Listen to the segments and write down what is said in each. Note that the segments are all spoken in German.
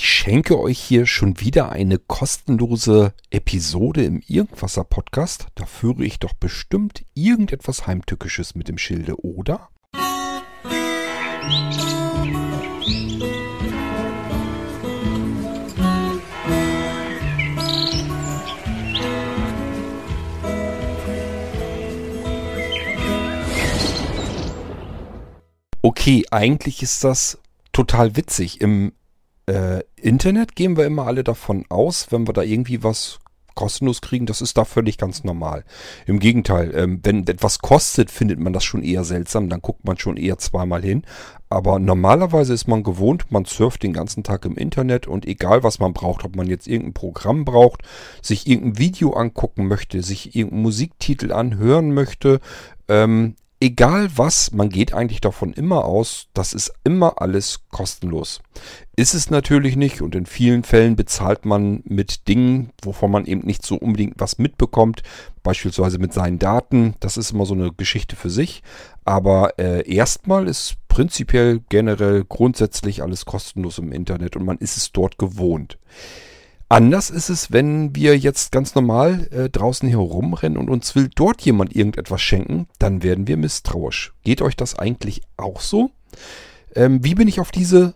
Ich schenke euch hier schon wieder eine kostenlose Episode im Irgendwasser Podcast. Da führe ich doch bestimmt irgendetwas Heimtückisches mit dem Schilde, oder? Okay, eigentlich ist das total witzig. Im äh, Internet gehen wir immer alle davon aus, wenn wir da irgendwie was kostenlos kriegen, das ist da völlig ganz normal. Im Gegenteil, ähm, wenn etwas kostet, findet man das schon eher seltsam, dann guckt man schon eher zweimal hin. Aber normalerweise ist man gewohnt, man surft den ganzen Tag im Internet und egal was man braucht, ob man jetzt irgendein Programm braucht, sich irgendein Video angucken möchte, sich irgendeinen Musiktitel anhören möchte, ähm, egal was, man geht eigentlich davon immer aus, das ist immer alles kostenlos. Ist es natürlich nicht und in vielen Fällen bezahlt man mit Dingen, wovon man eben nicht so unbedingt was mitbekommt, beispielsweise mit seinen Daten. Das ist immer so eine Geschichte für sich. Aber äh, erstmal ist prinzipiell generell grundsätzlich alles kostenlos im Internet und man ist es dort gewohnt. Anders ist es, wenn wir jetzt ganz normal äh, draußen herumrennen und uns will dort jemand irgendetwas schenken, dann werden wir misstrauisch. Geht euch das eigentlich auch so? Ähm, wie bin ich auf diese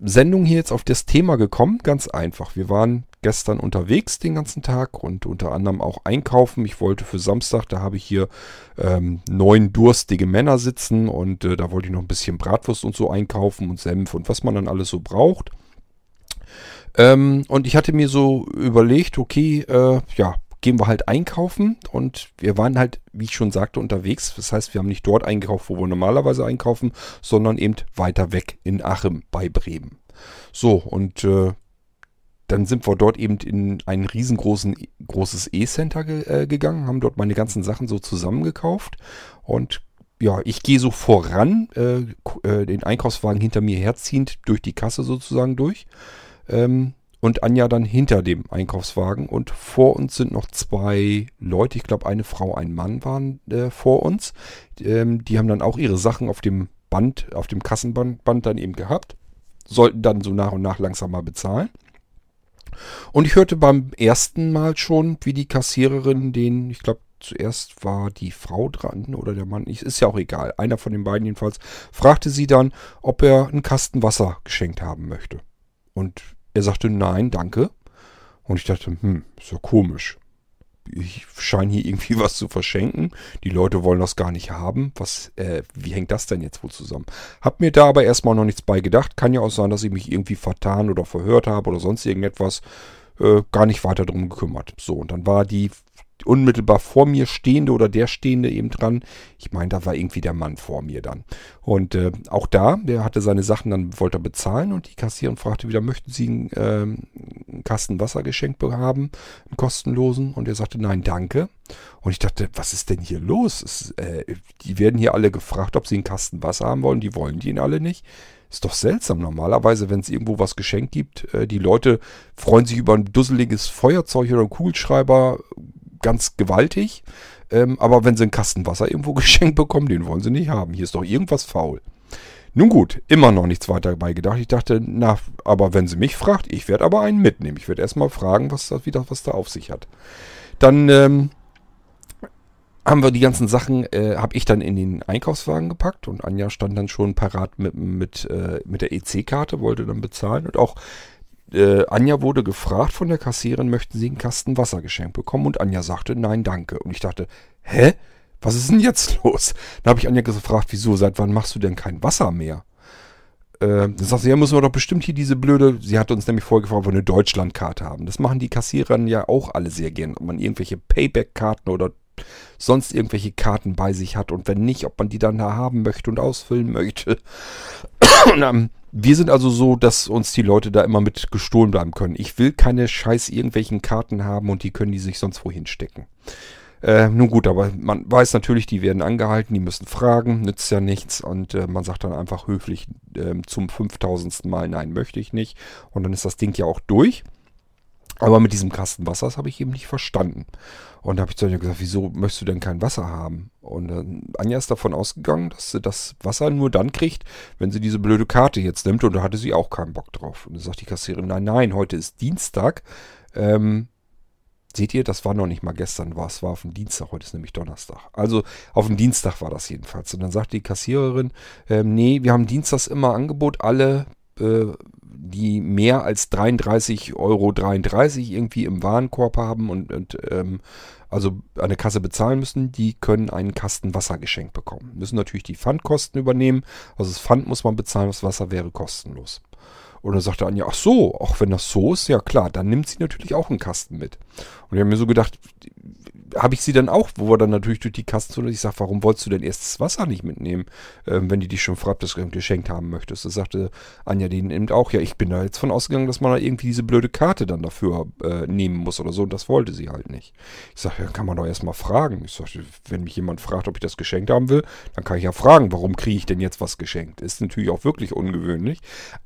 Sendung hier jetzt auf das Thema gekommen? Ganz einfach. Wir waren gestern unterwegs den ganzen Tag und unter anderem auch einkaufen. Ich wollte für Samstag, da habe ich hier ähm, neun durstige Männer sitzen und äh, da wollte ich noch ein bisschen Bratwurst und so einkaufen und Senf und was man dann alles so braucht. Ähm, und ich hatte mir so überlegt, okay, äh, ja, gehen wir halt einkaufen und wir waren halt, wie ich schon sagte, unterwegs. Das heißt, wir haben nicht dort eingekauft, wo wir normalerweise einkaufen, sondern eben weiter weg in Achim bei Bremen. So, und äh, dann sind wir dort eben in ein riesengroßen großes E-Center ge äh, gegangen, haben dort meine ganzen Sachen so zusammengekauft und ja, ich gehe so voran, äh, äh den Einkaufswagen hinter mir herziehend durch die Kasse sozusagen durch. Ähm, und Anja dann hinter dem Einkaufswagen. Und vor uns sind noch zwei Leute, ich glaube eine Frau, ein Mann waren äh, vor uns. Ähm, die haben dann auch ihre Sachen auf dem Band, auf dem Kassenband Band dann eben gehabt. Sollten dann so nach und nach langsam mal bezahlen. Und ich hörte beim ersten Mal schon, wie die Kassiererin den, ich glaube, zuerst war die Frau dran oder der Mann, ist ja auch egal, einer von den beiden jedenfalls, fragte sie dann, ob er einen Kasten Wasser geschenkt haben möchte. Und er sagte, nein, danke. Und ich dachte, hm, ist ja komisch. Ich scheine hier irgendwie was zu verschenken. Die Leute wollen das gar nicht haben. Was, äh, wie hängt das denn jetzt wohl zusammen? Hab mir da aber erstmal noch nichts bei gedacht. Kann ja auch sein, dass ich mich irgendwie vertan oder verhört habe oder sonst irgendetwas. Äh, gar nicht weiter drum gekümmert. So, und dann war die unmittelbar vor mir stehende oder der stehende eben dran. Ich meine, da war irgendwie der Mann vor mir dann. Und äh, auch da, der hatte seine Sachen, dann wollte er bezahlen und die Kassiererin fragte wieder, möchten Sie einen, äh, einen Kasten Wasser geschenkt haben, einen kostenlosen? Und er sagte, nein, danke. Und ich dachte, was ist denn hier los? Es, äh, die werden hier alle gefragt, ob sie einen Kasten Wasser haben wollen. Die wollen die ihn alle nicht. Ist doch seltsam. Normalerweise, wenn es irgendwo was geschenkt gibt, äh, die Leute freuen sich über ein dusseliges Feuerzeug oder einen Kugelschreiber, ganz gewaltig. Ähm, aber wenn sie einen Kasten Wasser irgendwo geschenkt bekommen, den wollen sie nicht haben. Hier ist doch irgendwas faul. Nun gut, immer noch nichts weiter dabei gedacht. Ich dachte, na, aber wenn sie mich fragt, ich werde aber einen mitnehmen. Ich werde erstmal fragen, was das wieder, was da auf sich hat. Dann ähm, haben wir die ganzen Sachen, äh, habe ich dann in den Einkaufswagen gepackt und Anja stand dann schon parat mit, mit, äh, mit der EC-Karte, wollte dann bezahlen und auch äh, Anja wurde gefragt von der Kassiererin, möchten Sie einen Kasten Wasser geschenkt bekommen? Und Anja sagte, nein, danke. Und ich dachte, hä? Was ist denn jetzt los? Dann habe ich Anja gefragt, wieso, seit wann machst du denn kein Wasser mehr? Äh, dann sagt sie, ja, müssen wir doch bestimmt hier diese blöde, sie hatte uns nämlich vorgefragt, ob wir eine Deutschlandkarte haben. Das machen die Kassierer ja auch alle sehr gern, ob man irgendwelche Payback-Karten oder sonst irgendwelche Karten bei sich hat und wenn nicht, ob man die dann da haben möchte und ausfüllen möchte. und, ähm, wir sind also so, dass uns die Leute da immer mit gestohlen bleiben können. Ich will keine scheiß irgendwelchen Karten haben und die können die sich sonst wohin stecken. Äh, nun gut, aber man weiß natürlich, die werden angehalten, die müssen fragen, nützt ja nichts und äh, man sagt dann einfach höflich äh, zum 5000. Mal, nein, möchte ich nicht und dann ist das Ding ja auch durch. Aber mit diesem Kasten Wasser, das habe ich eben nicht verstanden. Und da habe ich zu Anja gesagt, wieso möchtest du denn kein Wasser haben? Und äh, Anja ist davon ausgegangen, dass sie das Wasser nur dann kriegt, wenn sie diese blöde Karte jetzt nimmt. Und da hatte sie auch keinen Bock drauf. Und dann sagt die Kassiererin, nein, nein, heute ist Dienstag. Ähm, seht ihr, das war noch nicht mal gestern, war es war auf dem Dienstag, heute ist nämlich Donnerstag. Also auf dem Dienstag war das jedenfalls. Und dann sagt die Kassiererin, ähm, nee, wir haben Dienstags immer Angebot, alle äh, die mehr als 33,33 Euro irgendwie im Warenkorb haben und, und ähm, also eine Kasse bezahlen müssen, die können einen Kasten Wasser geschenkt bekommen. Müssen natürlich die Pfandkosten übernehmen. Also das Pfand muss man bezahlen, das Wasser wäre kostenlos. Und dann sagte Anja, ach so, auch wenn das so ist, ja klar, dann nimmt sie natürlich auch einen Kasten mit. Und ich habe mir so gedacht, habe ich sie dann auch, wo wir dann natürlich durch die Kasten und ich sage, warum wolltest du denn erst das Wasser nicht mitnehmen, ähm, wenn die dich schon fragt, das geschenkt haben möchtest? Das sagte Anja denen eben auch, ja, ich bin da jetzt von ausgegangen, dass man da irgendwie diese blöde Karte dann dafür äh, nehmen muss oder so und das wollte sie halt nicht. Ich sage, ja, kann man doch erstmal fragen. Ich sage, wenn mich jemand fragt, ob ich das geschenkt haben will, dann kann ich ja fragen, warum kriege ich denn jetzt was geschenkt? Ist natürlich auch wirklich ungewöhnlich,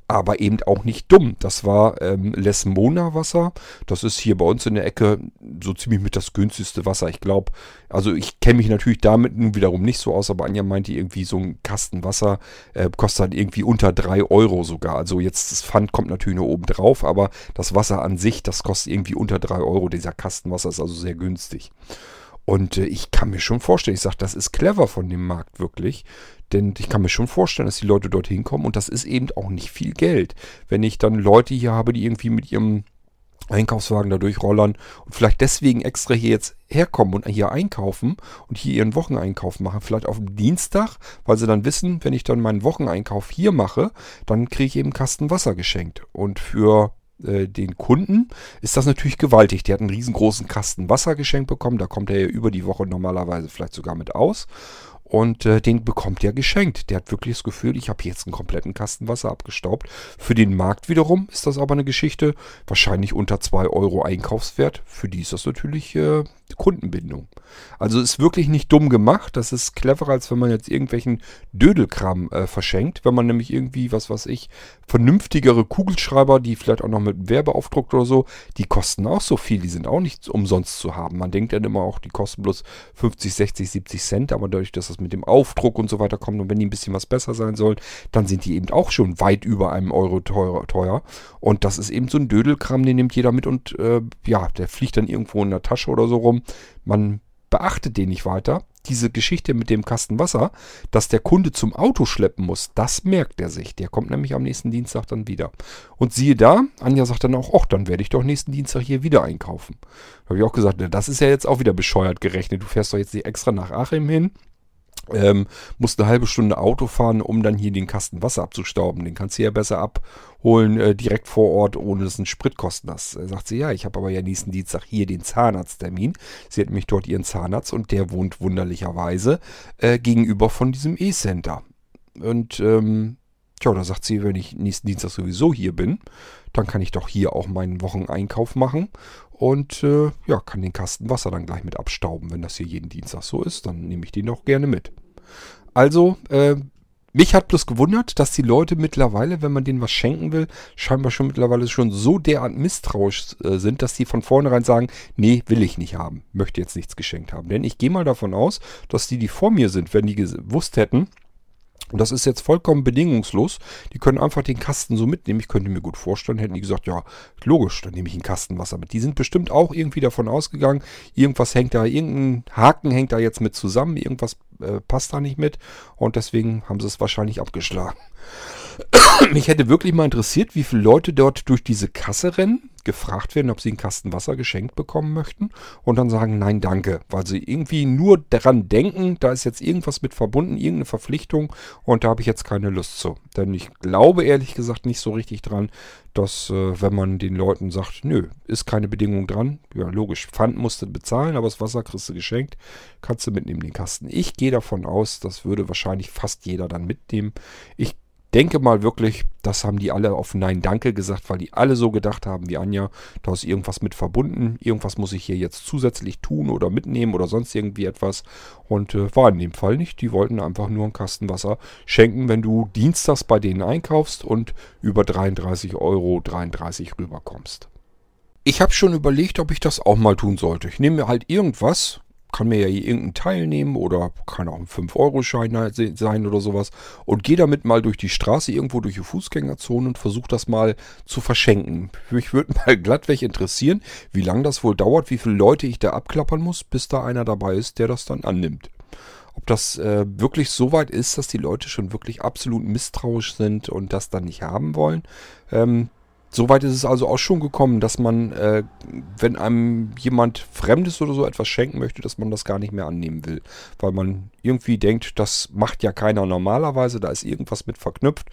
aber eben auch nicht dumm. Das war ähm, Lesmona Wasser. Das ist hier bei uns in der Ecke so ziemlich mit das günstigste Wasser. Ich glaube, also ich kenne mich natürlich damit nun wiederum nicht so aus, aber Anja meinte irgendwie so ein Kasten Wasser äh, kostet halt irgendwie unter 3 Euro sogar. Also jetzt das Pfand kommt natürlich nur oben drauf, aber das Wasser an sich, das kostet irgendwie unter 3 Euro. Dieser Kasten Wasser ist also sehr günstig. Und äh, ich kann mir schon vorstellen, ich sage, das ist clever von dem Markt wirklich. Denn ich kann mir schon vorstellen, dass die Leute dorthin kommen und das ist eben auch nicht viel Geld. Wenn ich dann Leute hier habe, die irgendwie mit ihrem Einkaufswagen da durchrollern und vielleicht deswegen extra hier jetzt herkommen und hier einkaufen und hier ihren Wocheneinkauf machen. Vielleicht auf dem Dienstag, weil sie dann wissen, wenn ich dann meinen Wocheneinkauf hier mache, dann kriege ich eben einen Kasten Wasser geschenkt. Und für äh, den Kunden ist das natürlich gewaltig. Der hat einen riesengroßen Kasten Wasser geschenkt bekommen. Da kommt er ja über die Woche normalerweise vielleicht sogar mit aus. Und äh, den bekommt er geschenkt. Der hat wirklich das Gefühl, ich habe jetzt einen kompletten Kasten Wasser abgestaubt. Für den Markt wiederum ist das aber eine Geschichte, wahrscheinlich unter 2 Euro Einkaufswert. Für die ist das natürlich äh, Kundenbindung. Also ist wirklich nicht dumm gemacht. Das ist cleverer, als wenn man jetzt irgendwelchen Dödelkram äh, verschenkt. Wenn man nämlich irgendwie, was weiß ich, vernünftigere Kugelschreiber, die vielleicht auch noch mit Werbeaufdruck oder so, die kosten auch so viel. Die sind auch nicht umsonst zu haben. Man denkt dann immer auch, die kosten bloß 50, 60, 70 Cent. Aber dadurch, dass das mit dem Aufdruck und so weiter kommt und wenn die ein bisschen was besser sein sollen, dann sind die eben auch schon weit über einem Euro teuer. teuer. Und das ist eben so ein Dödelkram, den nimmt jeder mit und äh, ja, der fliegt dann irgendwo in der Tasche oder so rum. Man beachtet den nicht weiter. Diese Geschichte mit dem Kasten Wasser, dass der Kunde zum Auto schleppen muss, das merkt er sich. Der kommt nämlich am nächsten Dienstag dann wieder. Und siehe da, Anja sagt dann auch, ach, dann werde ich doch nächsten Dienstag hier wieder einkaufen. Da habe ich auch gesagt, das ist ja jetzt auch wieder bescheuert gerechnet. Du fährst doch jetzt nicht extra nach Achim hin, ähm, musst eine halbe Stunde Auto fahren, um dann hier den Kasten Wasser abzustauben. Den kannst du ja besser abholen äh, direkt vor Ort, ohne dass es einen Sprit kosten hast. Da sagt sie, ja, ich habe aber ja nächsten Dienstag hier den Zahnarzttermin. Sie hat mich dort ihren Zahnarzt und der wohnt wunderlicherweise äh, gegenüber von diesem E-Center. Und ähm, tja, da sagt sie, wenn ich nächsten Dienstag sowieso hier bin, dann kann ich doch hier auch meinen Wocheneinkauf machen und äh, ja, kann den Kasten Wasser dann gleich mit abstauben. Wenn das hier jeden Dienstag so ist, dann nehme ich den doch gerne mit. Also, äh, mich hat bloß gewundert, dass die Leute mittlerweile, wenn man denen was schenken will, scheinbar schon mittlerweile schon so derart misstrauisch äh, sind, dass die von vornherein sagen, nee, will ich nicht haben, möchte jetzt nichts geschenkt haben. Denn ich gehe mal davon aus, dass die, die vor mir sind, wenn die gewusst hätten, und das ist jetzt vollkommen bedingungslos. Die können einfach den Kasten so mitnehmen. Ich könnte mir gut vorstellen, hätten die gesagt, ja, logisch, dann nehme ich einen Kasten Wasser mit. Die sind bestimmt auch irgendwie davon ausgegangen, irgendwas hängt da, irgendein Haken hängt da jetzt mit zusammen, irgendwas äh, passt da nicht mit. Und deswegen haben sie es wahrscheinlich abgeschlagen. Mich hätte wirklich mal interessiert, wie viele Leute dort durch diese Kasse rennen, gefragt werden, ob sie einen Kasten Wasser geschenkt bekommen möchten und dann sagen, nein, danke, weil sie irgendwie nur daran denken, da ist jetzt irgendwas mit verbunden, irgendeine Verpflichtung und da habe ich jetzt keine Lust zu. Denn ich glaube ehrlich gesagt nicht so richtig dran, dass äh, wenn man den Leuten sagt, nö, ist keine Bedingung dran, ja logisch, Pfand musst du bezahlen, aber das Wasser kriegst du geschenkt, kannst du mitnehmen den Kasten. Ich gehe davon aus, das würde wahrscheinlich fast jeder dann mitnehmen. Ich denke mal wirklich, das haben die alle auf Nein Danke gesagt, weil die alle so gedacht haben wie Anja, da ist irgendwas mit verbunden, irgendwas muss ich hier jetzt zusätzlich tun oder mitnehmen oder sonst irgendwie etwas. Und äh, war in dem Fall nicht. Die wollten einfach nur einen Kasten Wasser schenken, wenn du dienstags bei denen einkaufst und über 33,33 Euro rüberkommst. Ich habe schon überlegt, ob ich das auch mal tun sollte. Ich nehme mir halt irgendwas, kann mir ja irgendeinen Teil nehmen oder kann auch ein 5-Euro-Schein halt sein oder sowas und gehe damit mal durch die Straße irgendwo durch die Fußgängerzone und versuche das mal zu verschenken. Mich würde mal glattweg interessieren, wie lange das wohl dauert, wie viele Leute ich da abklappern muss, bis da einer dabei ist, der das dann annimmt. Ob das äh, wirklich so weit ist, dass die Leute schon wirklich absolut misstrauisch sind und das dann nicht haben wollen, ähm, Soweit ist es also auch schon gekommen, dass man, äh, wenn einem jemand Fremdes oder so etwas schenken möchte, dass man das gar nicht mehr annehmen will. Weil man irgendwie denkt, das macht ja keiner normalerweise, da ist irgendwas mit verknüpft.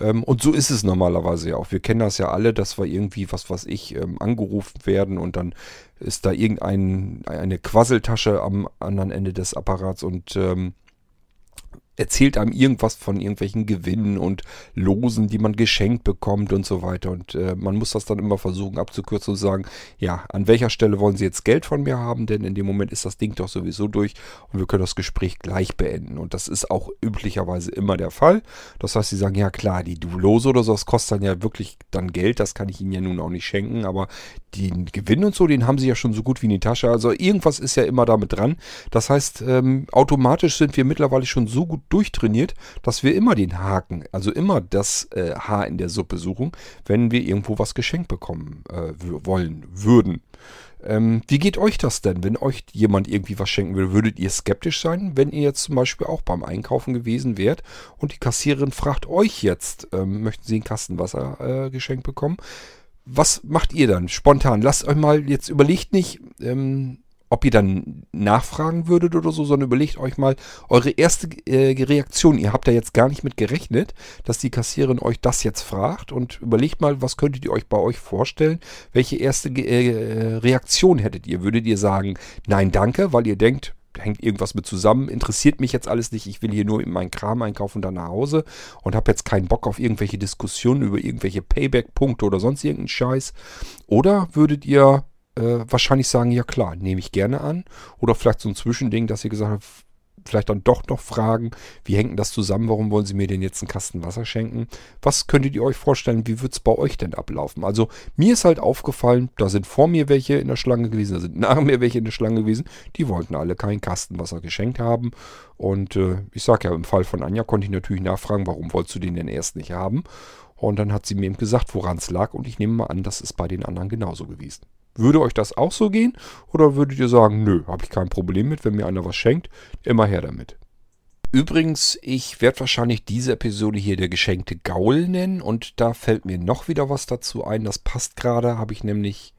Ähm, und so ist es normalerweise ja auch. Wir kennen das ja alle, dass wir irgendwie, was weiß ich, ähm, angerufen werden und dann ist da irgendeine Quasseltasche am anderen Ende des Apparats und ähm, erzählt einem irgendwas von irgendwelchen Gewinnen und Losen, die man geschenkt bekommt und so weiter. Und äh, man muss das dann immer versuchen abzukürzen und sagen, ja, an welcher Stelle wollen Sie jetzt Geld von mir haben? Denn in dem Moment ist das Ding doch sowieso durch und wir können das Gespräch gleich beenden. Und das ist auch üblicherweise immer der Fall. Das heißt, Sie sagen, ja klar, die Lose oder so, das kostet dann ja wirklich dann Geld. Das kann ich Ihnen ja nun auch nicht schenken. Aber den Gewinn und so, den haben Sie ja schon so gut wie in die Tasche. Also irgendwas ist ja immer damit dran. Das heißt, ähm, automatisch sind wir mittlerweile schon so gut durchtrainiert, dass wir immer den Haken, also immer das äh, Haar in der Suppe suchen, wenn wir irgendwo was geschenkt bekommen äh, wollen würden. Ähm, wie geht euch das denn, wenn euch jemand irgendwie was schenken würde? Würdet ihr skeptisch sein, wenn ihr jetzt zum Beispiel auch beim Einkaufen gewesen wärt und die Kassiererin fragt euch jetzt, ähm, möchten Sie ein Kastenwasser äh, geschenkt bekommen? Was macht ihr dann spontan? Lasst euch mal, jetzt überlegt nicht, ähm, ob ihr dann nachfragen würdet oder so, sondern überlegt euch mal eure erste äh, Reaktion. Ihr habt da jetzt gar nicht mit gerechnet, dass die Kassiererin euch das jetzt fragt und überlegt mal, was könntet ihr euch bei euch vorstellen? Welche erste äh, Reaktion hättet ihr? Würdet ihr sagen, nein, danke, weil ihr denkt, hängt irgendwas mit zusammen, interessiert mich jetzt alles nicht, ich will hier nur meinen Kram einkaufen und dann nach Hause und habe jetzt keinen Bock auf irgendwelche Diskussionen über irgendwelche Payback-Punkte oder sonst irgendeinen Scheiß. Oder würdet ihr äh, wahrscheinlich sagen, ja klar, nehme ich gerne an. Oder vielleicht so ein Zwischending, dass ihr gesagt habt, vielleicht dann doch noch fragen, wie hängt denn das zusammen, warum wollen Sie mir denn jetzt einen Kasten Wasser schenken? Was könntet ihr euch vorstellen, wie wird es bei euch denn ablaufen? Also mir ist halt aufgefallen, da sind vor mir welche in der Schlange gewesen, da sind nach mir welche in der Schlange gewesen, die wollten alle keinen Kasten Wasser geschenkt haben. Und äh, ich sage ja, im Fall von Anja konnte ich natürlich nachfragen, warum wolltest du den denn erst nicht haben? Und dann hat sie mir eben gesagt, woran es lag und ich nehme mal an, das ist bei den anderen genauso gewesen. Würde euch das auch so gehen? Oder würdet ihr sagen, nö, habe ich kein Problem mit, wenn mir einer was schenkt, immer her damit. Übrigens, ich werde wahrscheinlich diese Episode hier der geschenkte Gaul nennen und da fällt mir noch wieder was dazu ein. Das passt gerade, habe ich nämlich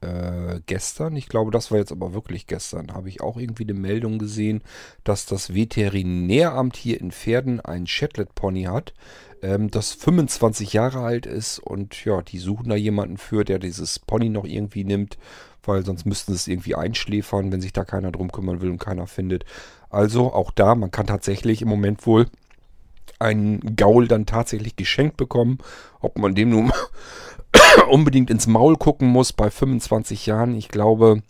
äh, gestern, ich glaube, das war jetzt aber wirklich gestern, habe ich auch irgendwie eine Meldung gesehen, dass das Veterinäramt hier in Pferden ein Shetland Pony hat, ähm, das 25 Jahre alt ist und ja, die suchen da jemanden für, der dieses Pony noch irgendwie nimmt, weil sonst müssten sie es irgendwie einschläfern, wenn sich da keiner drum kümmern will und keiner findet. Also auch da, man kann tatsächlich im Moment wohl einen Gaul dann tatsächlich geschenkt bekommen. Ob man dem nun unbedingt ins Maul gucken muss bei 25 Jahren, ich glaube,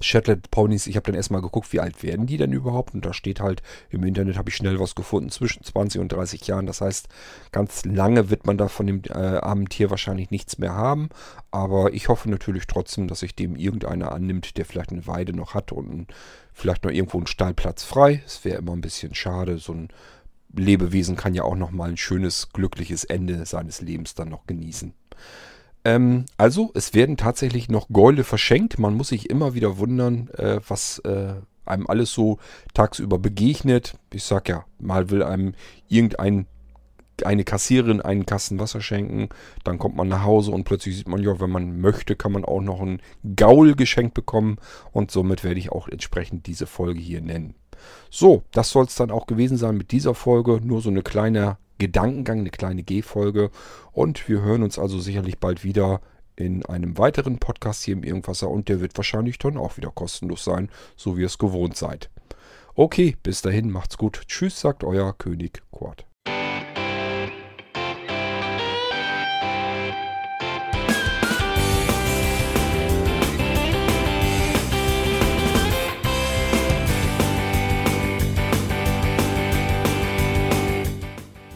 Shetland Ponys, ich habe dann erstmal geguckt, wie alt werden die denn überhaupt? Und da steht halt im Internet, habe ich schnell was gefunden, zwischen 20 und 30 Jahren. Das heißt, ganz lange wird man da von dem äh, armen Tier wahrscheinlich nichts mehr haben. Aber ich hoffe natürlich trotzdem, dass sich dem irgendeiner annimmt, der vielleicht eine Weide noch hat und vielleicht noch irgendwo einen Stallplatz frei. Es wäre immer ein bisschen schade. So ein Lebewesen kann ja auch noch mal ein schönes, glückliches Ende seines Lebens dann noch genießen. Ähm, also, es werden tatsächlich noch Gäule verschenkt. Man muss sich immer wieder wundern, äh, was äh, einem alles so tagsüber begegnet. Ich sag ja, mal will einem irgendein eine Kassiererin einen Kasten Wasser schenken, dann kommt man nach Hause und plötzlich sieht man, ja, wenn man möchte, kann man auch noch ein Gaul geschenkt bekommen und somit werde ich auch entsprechend diese Folge hier nennen. So, das soll es dann auch gewesen sein mit dieser Folge. Nur so eine kleine Gedankengang, eine kleine G-Folge. Und wir hören uns also sicherlich bald wieder in einem weiteren Podcast hier im Irgendwasser und der wird wahrscheinlich dann auch wieder kostenlos sein, so wie ihr es gewohnt seid. Okay, bis dahin, macht's gut. Tschüss, sagt euer König Quad.